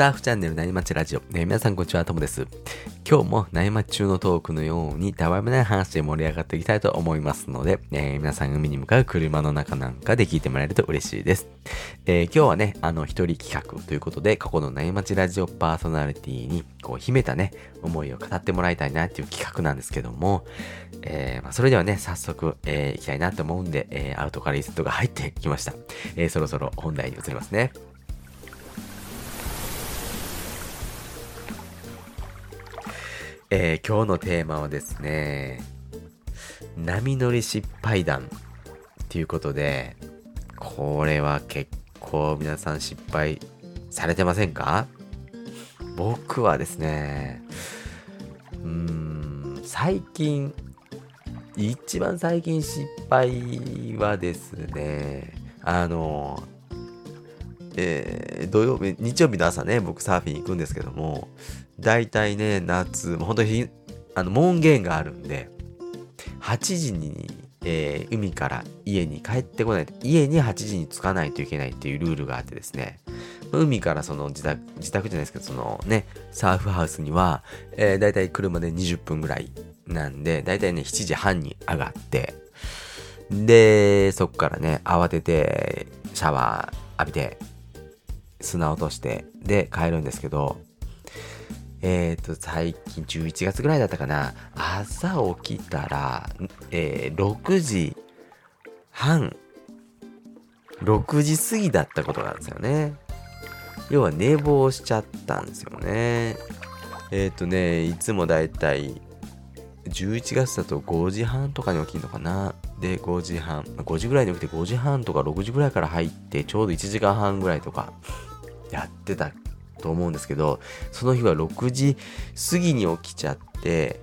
サーフチャンネルなにまちラジオ。ね、皆さんこんにちは、ともです。今日もなにまち中のトークのように、たわめない話で盛り上がっていきたいと思いますので、えー、皆さん海に向かう車の中なんかで聞いてもらえると嬉しいです。えー、今日はね、あの、一人企画ということで、過去のなにまちラジオパーソナリティに、こう、秘めたね、思いを語ってもらいたいなっていう企画なんですけども、えー、まあ、それではね、早速、えー、行きたいなと思うんで、えー、アウトカリストが入ってきました。えー、そろそろ本題に移りますね。えー、今日のテーマはですね、波乗り失敗談っていうことで、これは結構皆さん失敗されてませんか？僕はですね、うーん、最近、一番最近失敗はですね、あの、えー、土曜日、日曜日の朝ね、僕サーフィン行くんですけども、大体ね、夏、もう本当に、あの、門限があるんで、8時に、えー、海から家に帰ってこない、家に8時に着かないといけないっていうルールがあってですね、海からその自宅、自宅じゃないですけど、そのね、サーフハウスには、えー、大体車で20分ぐらいなんで、大体ね、7時半に上がって、で、そっからね、慌てて、シャワー浴びて、砂落として、で、帰るんですけど、えっ、ー、と、最近11月ぐらいだったかな。朝起きたら、えー、6時半、6時過ぎだったことなんですよね。要は寝坊しちゃったんですよね。えっ、ー、とね、いつもだいたい11月だと5時半とかに起きるのかな。で、5時半、5時ぐらいに起きて5時半とか6時ぐらいから入って、ちょうど1時間半ぐらいとかやってたと思うんですけど、その日は6時過ぎに起きちゃって、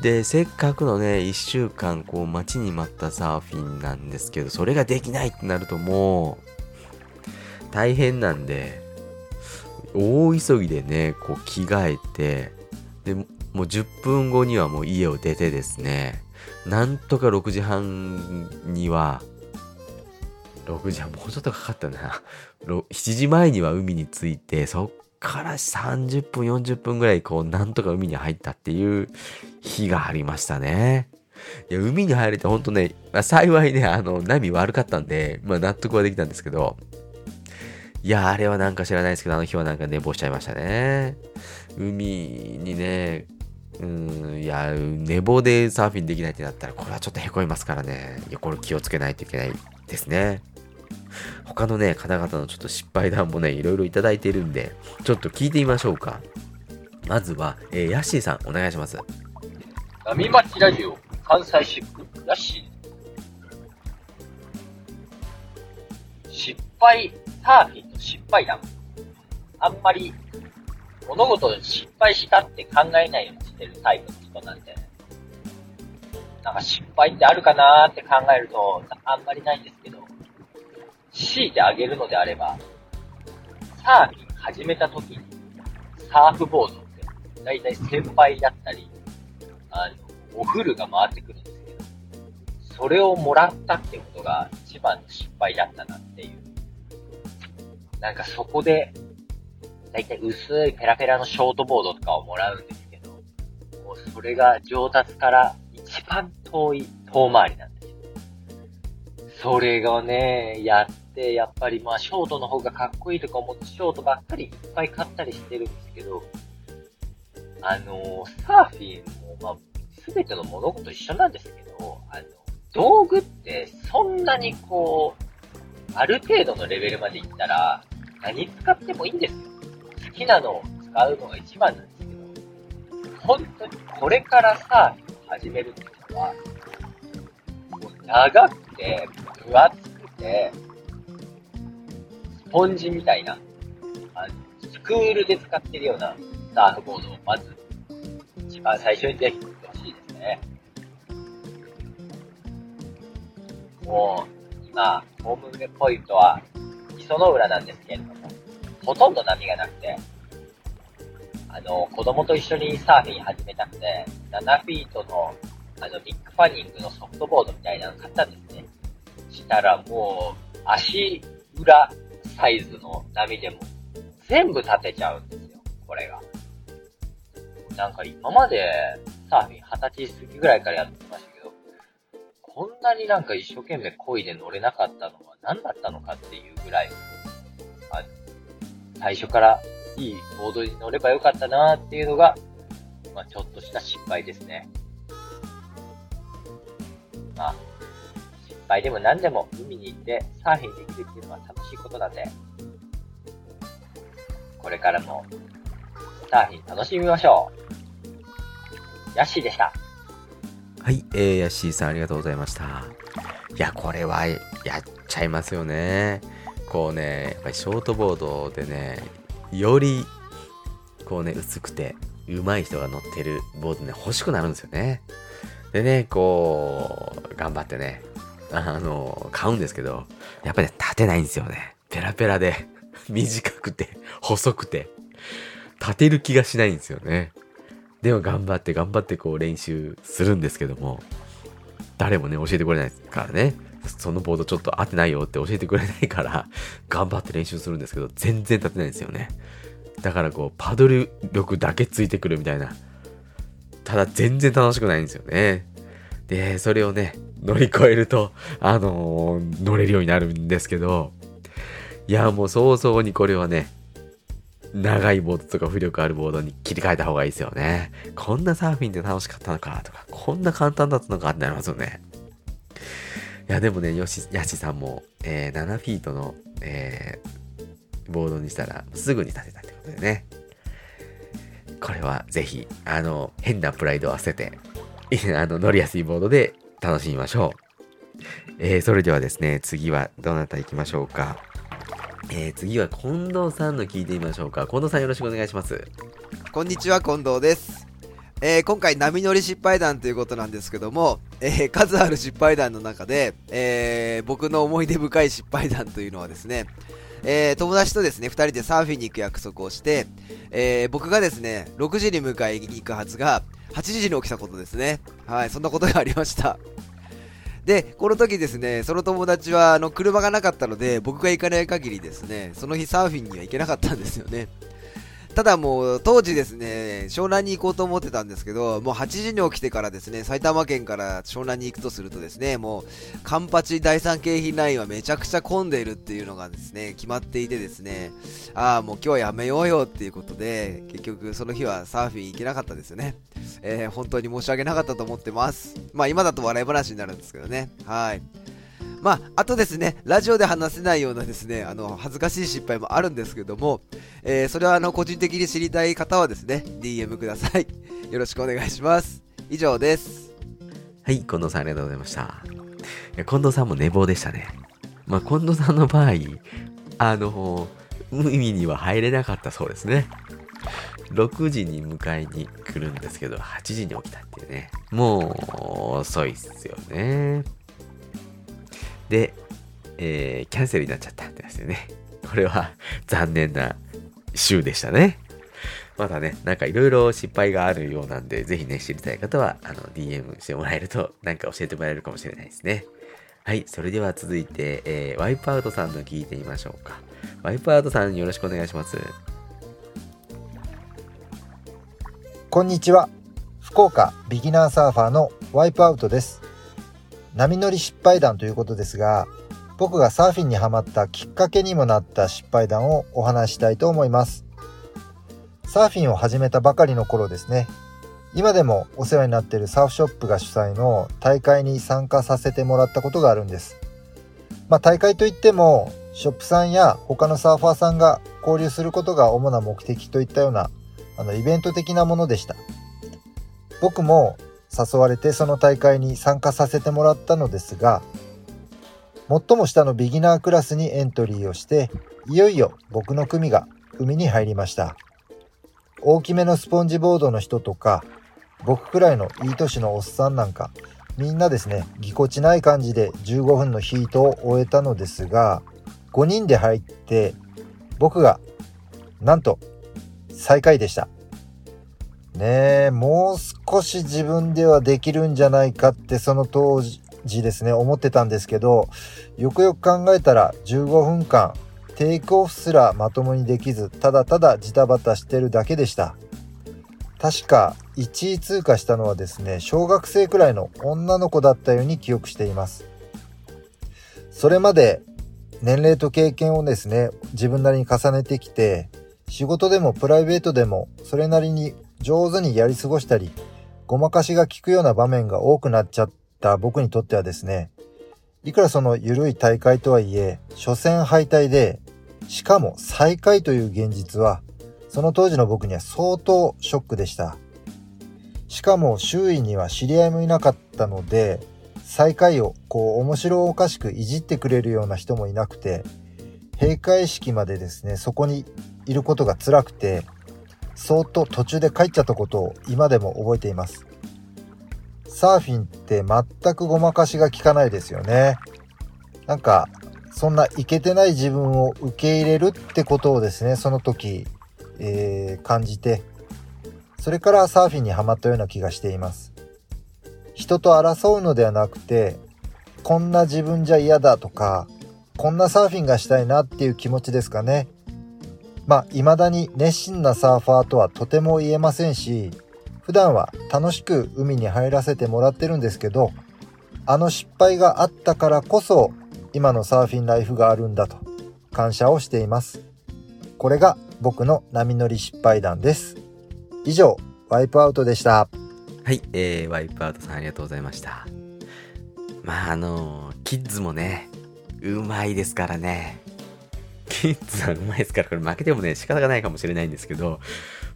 で、せっかくのね、1週間こう待ちに待ったサーフィンなんですけど、それができないってなるともう、大変なんで、大急ぎでね、こう着替えて、で、もう10分後にはもう家を出てですね、なんとか6時半には6時はもうちょっとかかったな。7時前には海に着いて、そっから30分、40分ぐらいこう、なんとか海に入ったっていう日がありましたね。いや、海に入れてほんとね、まあ、幸いね、あの、波悪かったんで、まあ納得はできたんですけど、いや、あれはなんか知らないですけど、あの日はなんか寝坊しちゃいましたね。海にね、うん、いや、寝坊でサーフィンできないってなったら、これはちょっと凹みますからね。いや、これ気をつけないといけないですね。他のね、方々のちょっと失敗談もね、いろいろいただいているんで、ちょっと聞いてみましょうか。まずは、えー、ヤッシーさん、お願いします。波町ラジオ、関西シップ、ヤッシー。失敗、サーフィンの失敗談。あんまり、物事に失敗したって考えないようにしてるタイプの人なんで、なんか失敗ってあるかなーって考えると、あんまりないんですけど、強いてあげるのであれば、サーフィン始めた時に、サーフボードって、だいたい先輩だったり、あの、お風呂が回ってくるんですけど、それをもらったってことが一番の失敗だったなっていう。なんかそこで、だいたい薄いペラペラのショートボードとかをもらうんですけど、もうそれが上達から一番遠い遠回りなんですよ。それがね、やっ、やっぱりまあショートの方がかっこいいとか思ってショートばっかりいっぱい買ったりしてるんですけど、あのー、サーフィンもまあ、すべての物事一緒なんですけど、あの、道具ってそんなにこう、ある程度のレベルまでいったら、何使ってもいいんですよ。好きなのを使うのが一番なんですけど、本当にこれからサーフィンを始めるっていうのは、長くて、分厚くて、ポンジみたいな、あ、スクールで使ってるようなサーフボードをまず、一番最初にぜひ作ってほしいですね。もう、今、ホームポイントは、磯の浦なんですけれども、ほとんど波がなくて、あの、子供と一緒にサーフィン始めたくて、7フィートの、あの、ビッグファニングのソフトボードみたいなの買ったんですね。したらもう、足裏サイズの波でも全部立てちゃうんですよ、これが。なんか今までサーフィン二十歳過ぎぐらいからやってましたけど、こんなになんか一生懸命漕いで乗れなかったのは何だったのかっていうぐらい、あ最初からいいボードに乗ればよかったなーっていうのが、まあちょっとした失敗ですね。まあ、失敗でも何でも海に行ってサーフィンできるっていうのは楽しいことなんで、これからもサーフィン楽しみましょう。ヤッシーでした。はい、えー、ヤッシーさんありがとうございました。いや、これはやっちゃいますよね。こうね、やっぱりショートボードでね、より、こうね、薄くて、上手い人が乗ってるボードね、欲しくなるんですよね。でね、こう、頑張ってね、あの、買うんですけど、やっぱり、ね、立てないんですよね。ペラペラで、短くて、細くて、立てる気がしないんですよね。でも頑張って頑張ってこう練習するんですけども、誰もね、教えてくれないからね。そのボードちょっと合ってないよって教えてくれないから、頑張って練習するんですけど、全然立てないんですよね。だからこう、パドル力だけついてくるみたいな。ただ全然楽しくないんですよね。で、それをね、乗り越えると、あのー乗れるようになるんですけど、いや、もう早々にこれはね、長いボードとか浮力あるボードに切り替えた方がいいですよね。こんなサーフィンで楽しかったのかとか、こんな簡単だったのかってなりますよね。いや、でもね、よし、やしさんも、えー7フィートの、えーボードにしたらすぐに立てたってことでね。これはぜひ、あの、変なプライドを捨てて、あの、乗りやすいボードで楽しみましょう。えーそれではですね、次はどなた行きましょうか？えー次は近藤さんの聞いてみましょうか。近藤さんよろしくお願いします。こんにちは、近藤です。えー今回波乗り失敗談ということなんですけども、えー数ある失敗談の中で、えー僕の思い出深い失敗談というのはですね、え友達とですね、2人でサーフィンに行く約束をして、え僕がですね、6時に迎えに行くはずが、8時に起きたことですね。はい、そんなことがありました。で、この時ですね、その友達は、あの、車がなかったので、僕が行かない限りですね、その日サーフィンには行けなかったんですよね。ただもう、当時ですね、湘南に行こうと思ってたんですけど、もう8時に起きてからですね、埼玉県から湘南に行くとするとですね、もう、カンパチ第三京浜ラインはめちゃくちゃ混んでいるっていうのがですね、決まっていてですね、ああ、もう今日はやめようよっていうことで、結局その日はサーフィン行けなかったですよね。えー本当に申し訳なかったと思ってます。まあ今だと笑い話になるんですけどね。はい。まあ、あとですね、ラジオで話せないようなですね、あの、恥ずかしい失敗もあるんですけども、えーそれはあの、個人的に知りたい方はですね、DM ください。よろしくお願いします。以上です。はい、近藤さんありがとうございました。近藤さんも寝坊でしたね。まあ、近藤さんの場合、あの、海には入れなかったそうですね。6時に迎えに来るんですけど、8時に起きたっていうね。もう、遅いっすよね。で、えーキャンセルになっちゃったんですよね。これは残念な週でしたね。まだね、なんかいろいろ失敗があるようなんで、ぜひね、知りたい方は、あの、DM してもらえると、なんか教えてもらえるかもしれないですね。はい、それでは続いて、えーワイプアウトさんの聞いてみましょうか。ワイプアウトさんよろしくお願いします。こんにちは福岡ビギナーサーファーのワイプアウトです波乗り失敗談ということですが僕がサーフィンにはまったきっかけにもなった失敗談をお話ししたいと思います。サーフィンを始めたばかりの頃ですね。今でもお世話になっているサーフショップが主催の大会に参加させてもらったことがあるんです。まあ大会といってもショップさんや他のサーファーさんが交流することが主な目的といったようなあのイベント的なものでした。僕も誘われてその大会に参加させてもらったのですが最も下のビギナークラスにエントリーをしていよいよ僕の組が海に入りました大きめのスポンジボードの人とか僕くらいのいい年のおっさんなんかみんなですねぎこちない感じで15分のヒートを終えたのですが5人で入って僕がなんと最下位でした。ねえ、もう少し自分ではできるんじゃないかってその当時ですね、思ってたんですけど、よくよく考えたら15分間テイクオフすらまともにできずただただジタバタしてるだけでした。確か1位通過したのはですね小学生くらいの女の子だったように記憶しています。それまで年齢と経験をですね自分なりに重ねてきて仕事でもプライベートでもそれなりに上手にやり過ごしたりごまかしが効くような場面が多くなっちゃった僕にとってはですねいくらその緩い大会とはいえ初戦敗退でしかも最下位という現実はその当時の僕には相当ショックでした。しかも周囲には知り合いもいなかったので最下位をこう面白おかしくいじってくれるような人もいなくて閉会式までですねそこにいることが辛くてそーっと途中で帰っちゃったことを今でも覚えています。サーフィンって全くごまかしが効かないですよね。なんかそんなイケてない自分を受け入れるってことをですねその時、えー、感じてそれからサーフィンにはまったような気がしています。人と争うのではなくてこんな自分じゃ嫌だとかこんなサーフィンがしたいなっていう気持ちですかね。まあ、未だに熱心なサーファーとはとても言えませんし、普段は楽しく海に入らせてもらってるんですけど、あの失敗があったからこそ、今のサーフィンライフがあるんだと感謝をしています。これが僕の波乗り失敗談です。以上、ワイプアウトでした。はい、えー、ワイプアウトさんありがとうございました。まあ、あのキッズもね、うまいですからね。キッズはうまいですから、これ負けてもね、仕方がないかもしれないんですけど、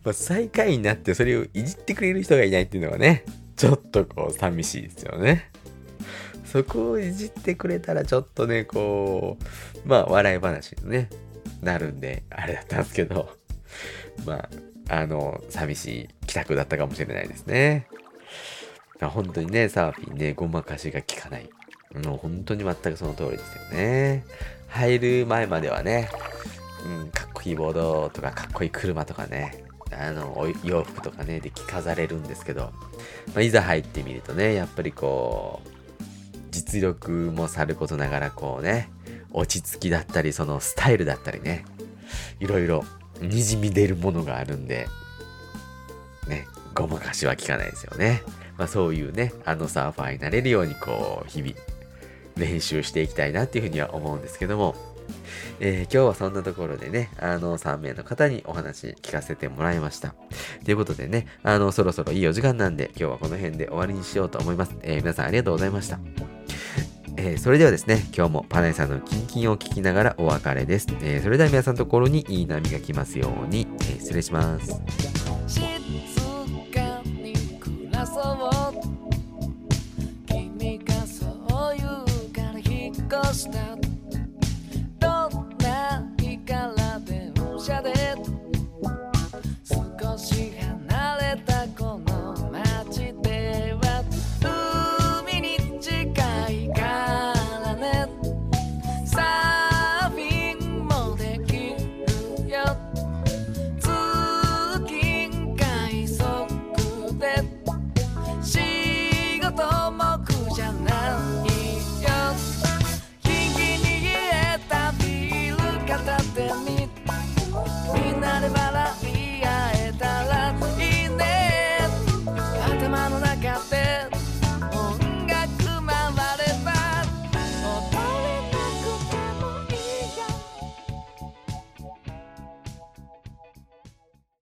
まあ、最下位になってそれをいじってくれる人がいないっていうのはね、ちょっとこう、寂しいですよね。そこをいじってくれたらちょっとね、こう、まあ、笑い話にね、なるんで、あれだったんですけど、まあ、あの、寂しい帰宅だったかもしれないですね。本当にね、サーフィンね、ごまかしが効かない。もう本当に全くその通りですよね。入る前まではね、うん、かっこいいボードとかかっこいい車とかね、あの、洋服とかね、で着飾れるんですけど、まあ、いざ入ってみるとね、やっぱりこう、実力もさることながらこうね、落ち着きだったり、そのスタイルだったりね、いろいろ滲み出るものがあるんで、ね、ごまかしは効かないですよね。まあそういうね、あのサーファーになれるようにこう、日々練習していきたいなっていうふうには思うんですけども、えー、今日はそんなところでね、あの、3名の方にお話聞かせてもらいました。ということでね、あの、そろそろいいお時間なんで、今日はこの辺で終わりにしようと思います。えー、皆さんありがとうございました。えー、それではですね、今日もパナイさんのキンキンを聞きながらお別れです。えー、それでは皆さんのところにいい波が来ますように、えー、失礼します。静か